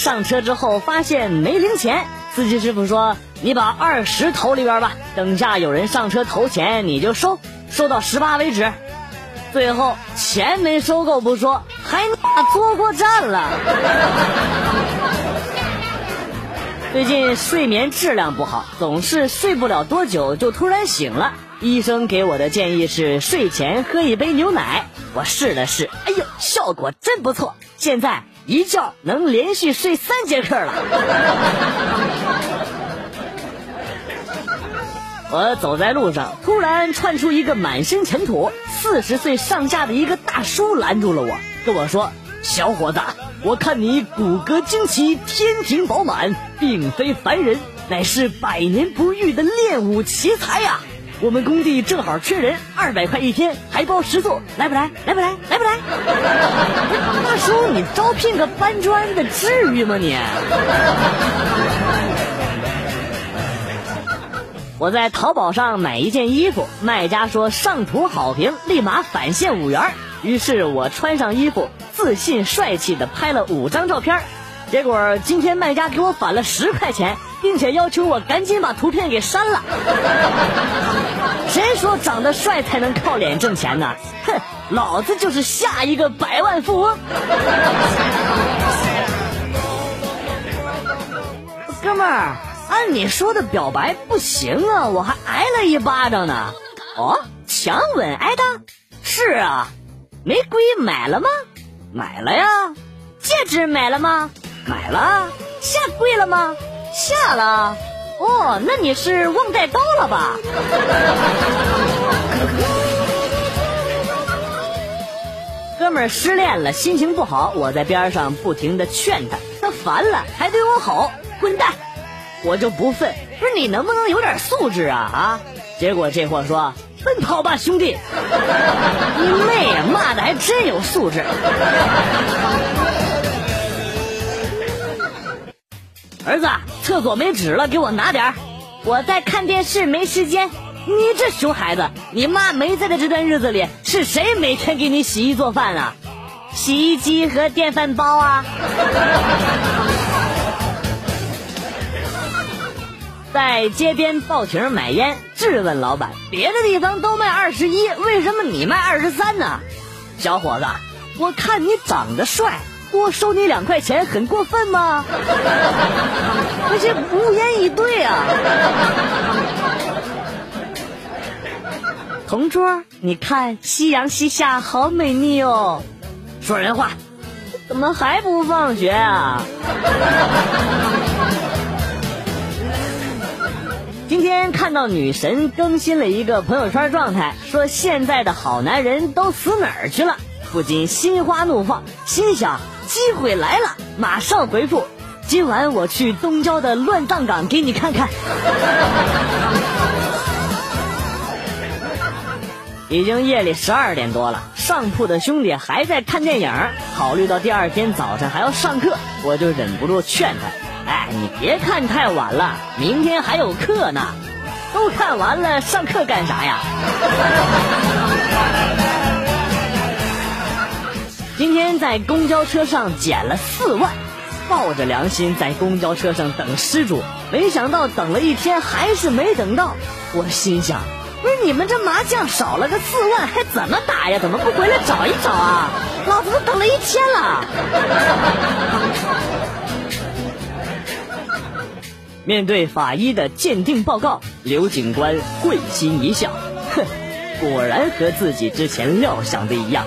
上车之后发现没零钱，司机师傅说：“你把二十投里边吧，等下有人上车投钱你就收，收到十八为止。”最后钱没收够不说，还坐过站了。最近睡眠质量不好，总是睡不了多久就突然醒了。医生给我的建议是睡前喝一杯牛奶，我试了试，哎呦，效果真不错！现在一觉能连续睡三节课了。我走在路上，突然窜出一个满身尘土、四十岁上下的一个大叔拦住了我，跟我说：“小伙子，我看你骨骼惊奇，天庭饱满，并非凡人，乃是百年不遇的练武奇才呀！”我们工地正好缺人，二百块一天，还包食宿，来不来？来不来？来不来？大叔，你招聘个搬砖的，至于吗你？我在淘宝上买一件衣服，卖家说上图好评，立马返现五元。于是我穿上衣服，自信帅气的拍了五张照片。结果今天卖家给我返了十块钱，并且要求我赶紧把图片给删了。谁说长得帅才能靠脸挣钱呢？哼，老子就是下一个百万富翁。哥们儿，按你说的表白不行啊，我还挨了一巴掌呢。哦，强吻挨的？是啊。玫瑰买了吗？买了呀。戒指买了吗？买了，下跪了吗？下了。哦，那你是忘带刀了吧？哥们儿失恋了，心情不好，我在边上不停的劝他，他烦了还对我吼：“滚蛋！”我就不忿，不是你能不能有点素质啊啊！结果这货说：“奔跑吧，兄弟！” 你妹呀，骂的还真有素质。儿子，厕所没纸了，给我拿点儿。我在看电视，没时间。你这熊孩子，你妈没在的这段日子里，是谁每天给你洗衣做饭啊？洗衣机和电饭煲啊。在街边报亭买烟，质问老板：别的地方都卖二十一，为什么你卖二十三呢？小伙子，我看你长得帅。多收你两块钱很过分吗？那些无言以对啊！同桌，你看夕阳西下好美丽哦。说人话，怎么还不放学啊？今天看到女神更新了一个朋友圈状态，说现在的好男人都死哪儿去了？不禁心花怒放，心想。机会来了，马上回复。今晚我去东郊的乱葬岗给你看看。已经夜里十二点多了，上铺的兄弟还在看电影。考虑到第二天早上还要上课，我就忍不住劝他：“哎，你别看太晚了，明天还有课呢。都看完了，上课干啥呀？” 今天在公交车上捡了四万，抱着良心在公交车上等失主，没想到等了一天还是没等到。我心想，不是你们这麻将少了个四万，还怎么打呀？怎么不回来找一找啊？老子都等了一天了。面对法医的鉴定报告，刘警官会心一笑，哼，果然和自己之前料想的一样。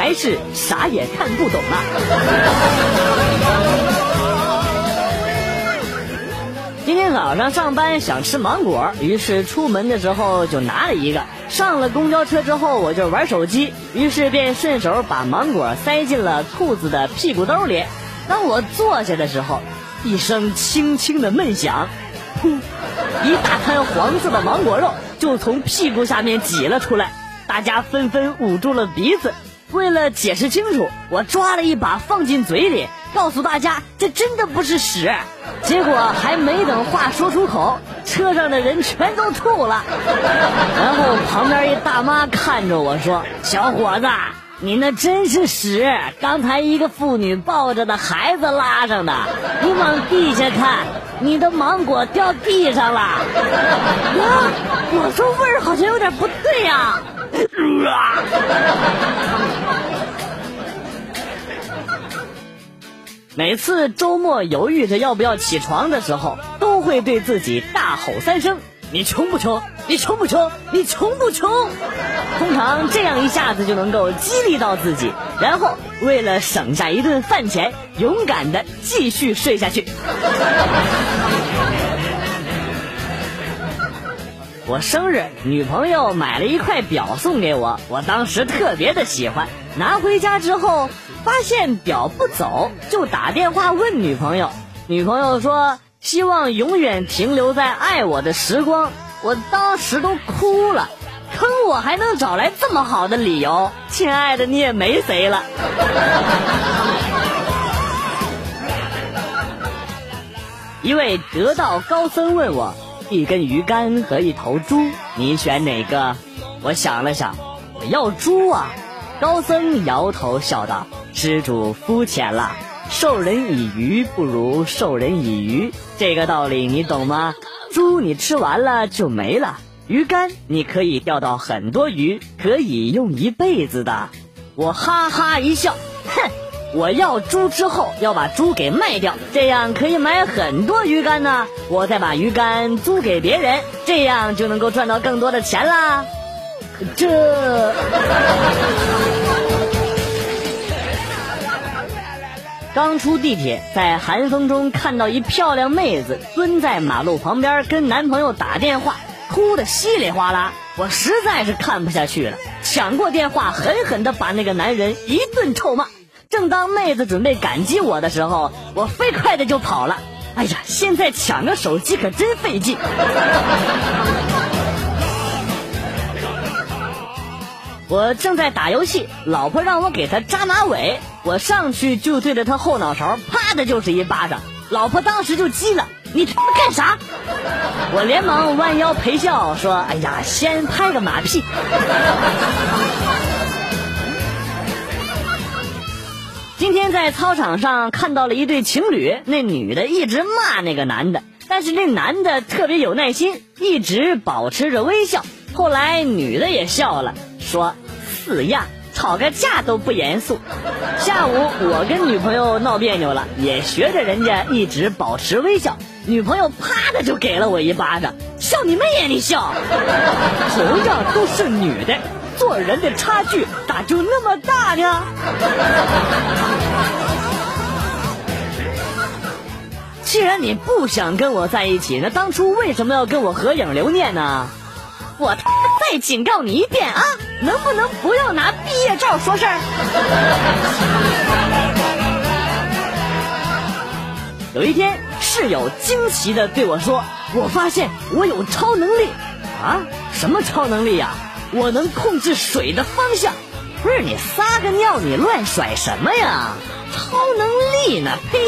还是啥也看不懂啊！今天早上上班想吃芒果，于是出门的时候就拿了一个。上了公交车之后，我就玩手机，于是便顺手把芒果塞进了兔子的屁股兜里。当我坐下的时候，一声轻轻的闷响，噗，一大滩黄色的芒果肉就从屁股下面挤了出来，大家纷纷捂住了鼻子。为了解释清楚，我抓了一把放进嘴里，告诉大家这真的不是屎。结果还没等话说出口，车上的人全都吐了。然后旁边一大妈看着我说：“小伙子，你那真是屎！刚才一个妇女抱着的孩子拉上的。你往地下看，你的芒果掉地上了。呀，我说味儿好像有点不对呀。每次周末犹豫着要不要起床的时候，都会对自己大吼三声。你穷不穷？你穷不穷？你穷不穷？通常这样一下子就能够激励到自己，然后为了省下一顿饭钱，勇敢的继续睡下去。我生日，女朋友买了一块表送给我，我当时特别的喜欢。拿回家之后，发现表不走，就打电话问女朋友，女朋友说。希望永远停留在爱我的时光，我当时都哭了，坑我还能找来这么好的理由，亲爱的你也没谁了。一位得道高僧问我：一根鱼竿和一头猪，你选哪个？我想了想，我要猪啊。高僧摇头笑道：施主肤浅了。授人以鱼不如授人以渔，这个道理你懂吗？猪你吃完了就没了，鱼竿你可以钓到很多鱼，可以用一辈子的。我哈哈一笑，哼，我要猪之后要把猪给卖掉，这样可以买很多鱼竿呢。我再把鱼竿租给别人，这样就能够赚到更多的钱啦。这。刚出地铁，在寒风中看到一漂亮妹子蹲在马路旁边跟男朋友打电话，哭得稀里哗啦。我实在是看不下去了，抢过电话，狠狠地把那个男人一顿臭骂。正当妹子准备感激我的时候，我飞快的就跑了。哎呀，现在抢个手机可真费劲。我正在打游戏，老婆让我给她扎马尾，我上去就对着她后脑勺啪的就是一巴掌，老婆当时就急了，你他妈干啥？我连忙弯腰陪笑说：“哎呀，先拍个马屁。” 今天在操场上看到了一对情侣，那女的一直骂那个男的，但是那男的特别有耐心，一直保持着微笑。后来女的也笑了。说四样，吵个架都不严肃。下午我跟女朋友闹别扭了，也学着人家一直保持微笑。女朋友啪的就给了我一巴掌，笑你妹呀！你笑，同样都是女的，做人的差距咋就那么大呢？既然你不想跟我在一起，那当初为什么要跟我合影留念呢？我再警告你一遍啊！能不能不要拿毕业照说事儿？有一天，室友惊奇的对我说：“我发现我有超能力啊！什么超能力呀？我能控制水的方向。不是你撒个尿，你乱甩什么呀？超能力呢？呸！”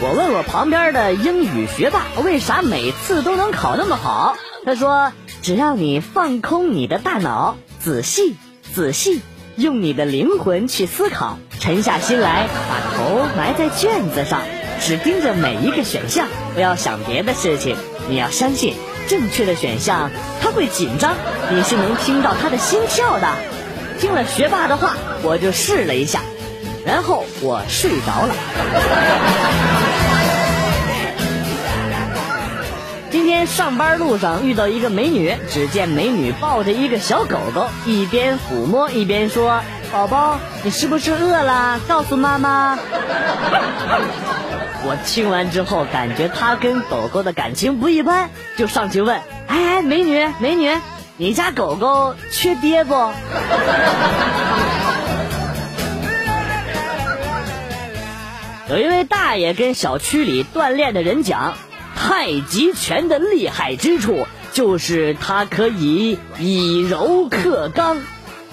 我问我旁边的英语学霸为啥每次都能考那么好？他说：“只要你放空你的大脑，仔细仔细用你的灵魂去思考，沉下心来，把头埋在卷子上，只盯着每一个选项，不要想别的事情。你要相信，正确的选项他会紧张，你是能听到他的心跳的。”听了学霸的话，我就试了一下。然后我睡着了。今天上班路上遇到一个美女，只见美女抱着一个小狗狗，一边抚摸一边说：“宝宝，你是不是饿了？告诉妈妈。” 我听完之后，感觉他跟狗狗的感情不一般，就上去问：“哎，美女，美女，你家狗狗缺爹不？” 有一位大爷跟小区里锻炼的人讲，太极拳的厉害之处就是它可以以柔克刚。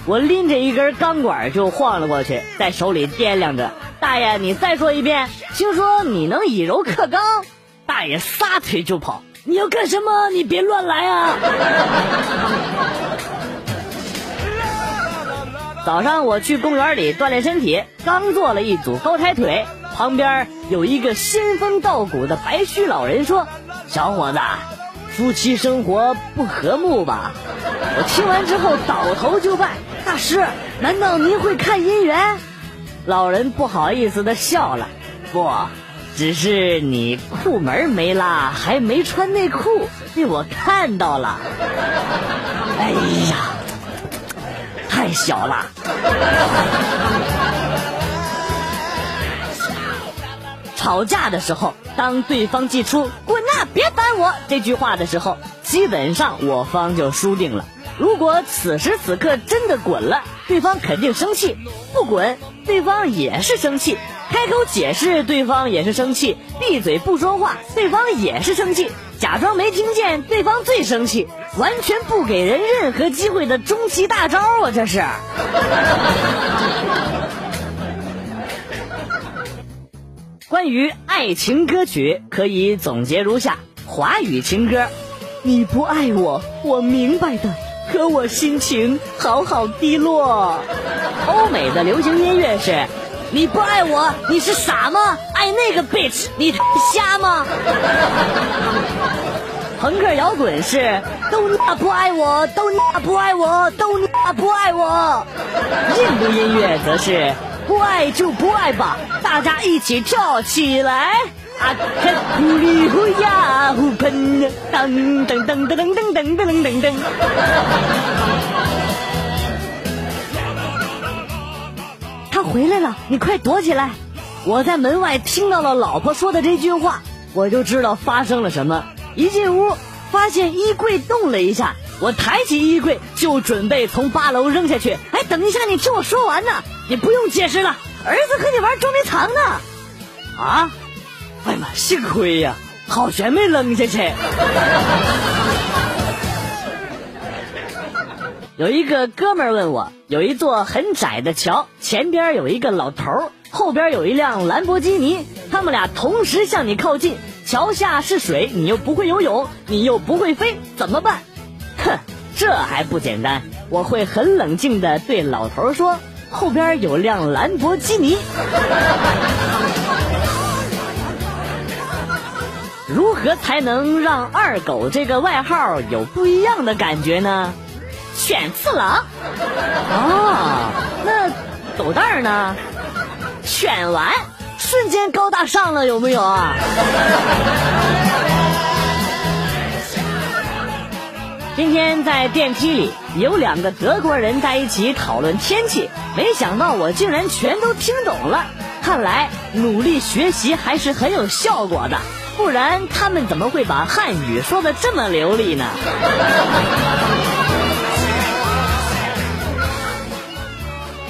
我拎着一根钢管就晃了过去，在手里掂量着。大爷你再说一遍。听说你能以柔克刚大爷撒腿就跑。你要干什么？你别乱来啊。早上我去公园里锻炼身体刚做了一组高抬腿旁边有一个仙风道骨的白须老人说小伙子夫妻生活不和睦吧？我听完之后倒头就拜大师难道您会看姻缘？老人不好意思的笑了：“不，只是你裤门没拉，还没穿内裤，被我看到了。”哎呀！太小了。吵架的时候，当对方记出“滚呐，别烦我”这句话的时候，基本上我方就输定了。如果此时此刻真的滚了，对方肯定生气；不滚，对方也是生气；开口解释，对方也是生气；闭嘴不说话，对方也是生气；假装没听见，对方最生气。完全不给人任何机会的终极大招啊！这是。关于爱情歌曲，可以总结如下：华语情歌，你不爱我，我明白的，可我心情好好低落。欧美的流行音乐是，你不爱我，你是傻吗？爱那个 bitch，你瞎吗？朋克摇滚是都你不爱我，都你不爱我，都你不爱我。印度音乐则是不爱就不爱吧，大家一起跳起来。啊，呼哩呼呀呼喷，噔噔噔噔噔噔噔噔噔噔。他回来了，你快躲起来！我在门外听到了老婆说的这句话，我就知道发生了什么。一进屋，发现衣柜动了一下，我抬起衣柜就准备从八楼扔下去。哎，等一下，你听我说完呢，你不用解释了。儿子和你玩捉迷藏呢。啊？哎呀妈，幸亏呀，好悬没扔下去。有一个哥们问我，有一座很窄的桥，前边有一个老头，后边有一辆兰博基尼，他们俩同时向你靠近。桥下是水，你又不会游泳，你又不会飞，怎么办？哼，这还不简单！我会很冷静的对老头说：“后边有辆兰博基尼。”如何才能让二狗这个外号有不一样的感觉呢？犬次郎。哦，那狗蛋儿呢？犬丸。瞬间高大上了，有没有啊？今天在电梯里有两个德国人在一起讨论天气，没想到我竟然全都听懂了。看来努力学习还是很有效果的，不然他们怎么会把汉语说的这么流利呢？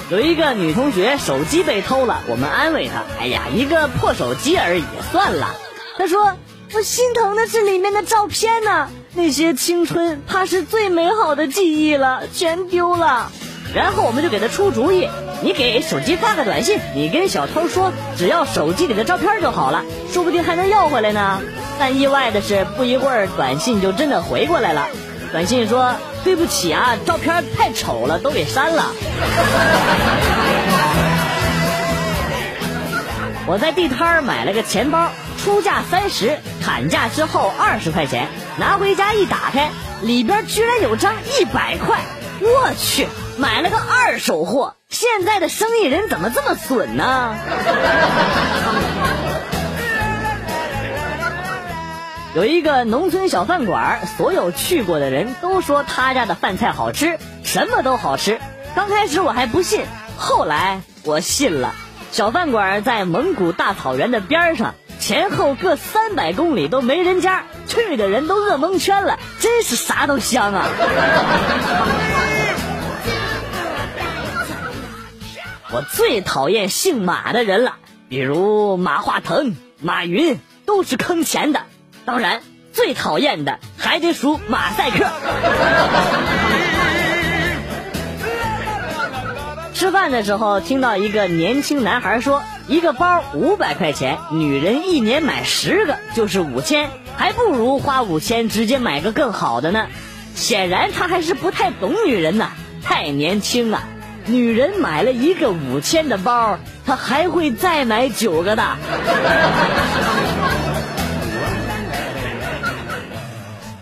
有一个女同学手机被偷了，我们安慰她：“哎呀，一个破手机而已，算了。”她说：“我心疼的是里面的照片呢，那些青春怕是最美好的记忆了，全丢了。”然后我们就给他出主意：“你给手机发个短信，你跟小偷说，只要手机里的照片就好了，说不定还能要回来呢。”但意外的是，不一会儿短信就真的回过来了。短信说：“对不起啊，照片太丑了，都给删了。”我在地摊买了个钱包，出价三十，砍价之后二十块钱，拿回家一打开，里边居然有张一百块，我去，买了个二手货。现在的生意人怎么这么损呢？有一个农村小饭馆，所有去过的人都说他家的饭菜好吃，什么都好吃。刚开始我还不信，后来我信了。小饭馆在蒙古大草原的边上，前后各三百公里都没人家，去的人都饿蒙圈了，真是啥都香啊！我最讨厌姓马的人了，比如马化腾、马云，都是坑钱的。当然，最讨厌的还得数马赛克。吃饭的时候，听到一个年轻男孩说：“一个包五百块钱，女人一年买十个就是五千，还不如花五千直接买个更好的呢。”显然他还是不太懂女人呐，太年轻啊！女人买了一个五千的包，她还会再买九个的。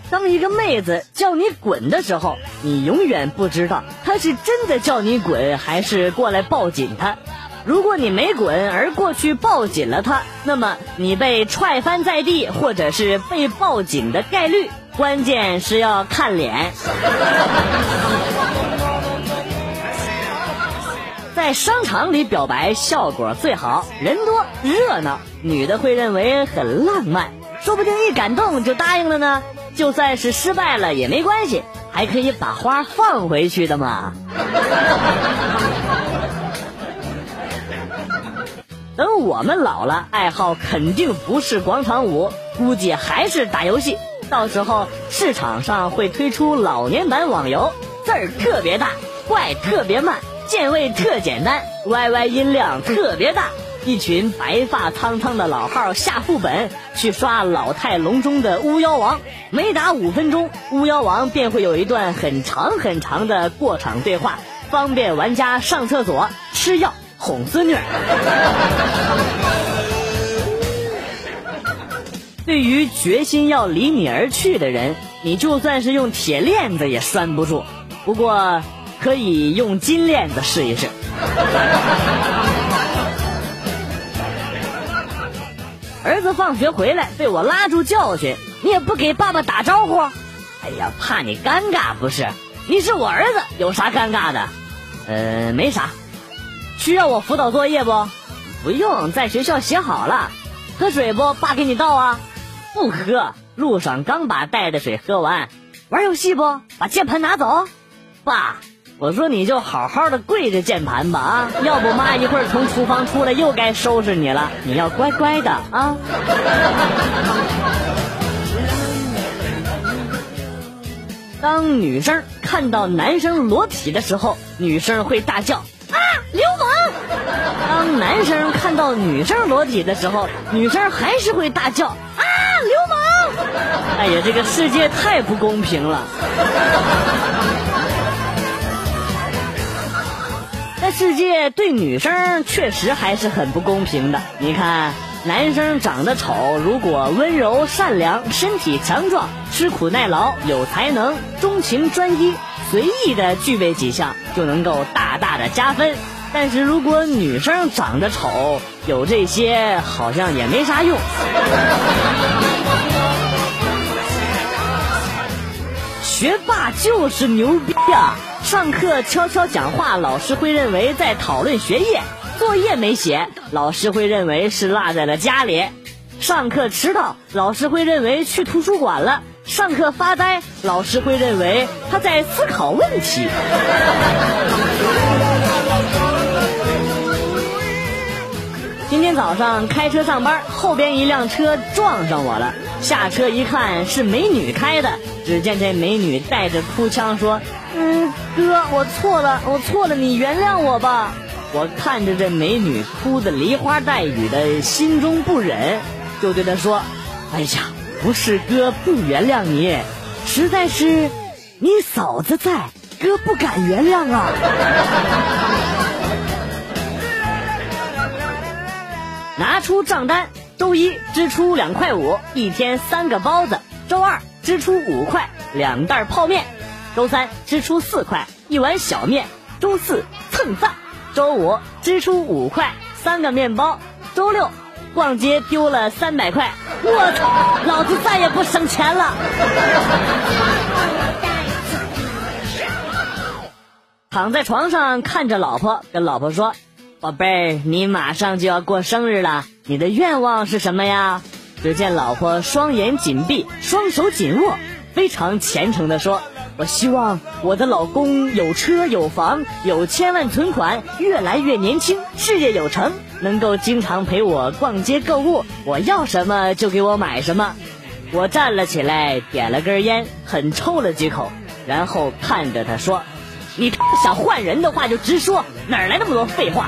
当一个妹子叫你滚的时候，你永远不知道她是真的叫你滚，还是过来抱紧她。如果你没滚而过去抱紧了她，那么你被踹翻在地，或者是被抱紧的概率，关键是要看脸。在商场里表白效果最好，人多热闹，女的会认为很浪漫，说不定一感动就答应了呢。就算是失败了也没关系，还可以把花放回去的嘛。等我们老了，爱好肯定不是广场舞，估计还是打游戏。到时候市场上会推出老年版网游，字儿特别大，怪特别慢，键位特简单，YY 音量特别大。一群白发苍苍的老号下副本去刷老态龙钟的巫妖王，每打五分钟，巫妖王便会有一段很长很长的过场对话，方便玩家上厕所、吃药、哄孙女。对于决心要离你而去的人，你就算是用铁链子也拴不住，不过可以用金链子试一试。儿子放学回来被我拉住教训，你也不给爸爸打招呼。哎呀，怕你尴尬不是？你是我儿子，有啥尴尬的？呃，没啥。需要我辅导作业不？不用，在学校写好了。喝水不？爸给你倒啊。不喝，路上刚把带的水喝完。玩游戏不？把键盘拿走。爸。我说你就好好的跪着键盘吧啊，要不妈一会儿从厨房出来又该收拾你了。你要乖乖的啊。当女生看到男生裸体的时候，女生会大叫啊流氓；当男生看到女生裸体的时候，女生还是会大叫啊流氓。哎呀，这个世界太不公平了。世界对女生确实还是很不公平的。你看，男生长得丑，如果温柔善良、身体强壮、吃苦耐劳、有才能、钟情专一、随意的具备几项，就能够大大的加分。但是如果女生长得丑，有这些好像也没啥用。学霸就是牛逼啊！上课悄悄讲话，老师会认为在讨论学业；作业没写，老师会认为是落在了家里；上课迟到，老师会认为去图书馆了；上课发呆，老师会认为他在思考问题。今天早上开车上班，后边一辆车撞上我了，下车一看是美女开的，只见这美女带着哭腔说。嗯，哥，我错了，我错了，你原谅我吧。我看着这美女哭的梨花带雨的，心中不忍，就对她说：“哎呀，不是哥不原谅你，实在是你嫂子在，哥不敢原谅啊。”拿出账单，周一支出两块五，一天三个包子；周二支出五块，两袋泡面。周三支出四块一碗小面，周四蹭饭，周五支出五块三个面包，周六逛街丢了三百块，我操，老子再也不省钱了。躺在床上看着老婆，跟老婆说：“宝贝儿，你马上就要过生日了，你的愿望是什么呀？”只见老婆双眼紧闭，双手紧握，非常虔诚的说。我希望我的老公有车有房有千万存款，越来越年轻，事业有成，能够经常陪我逛街购物。我要什么就给我买什么。我站了起来，点了根烟，狠抽了几口，然后看着他说：“你想换人的话就直说，哪来那么多废话？”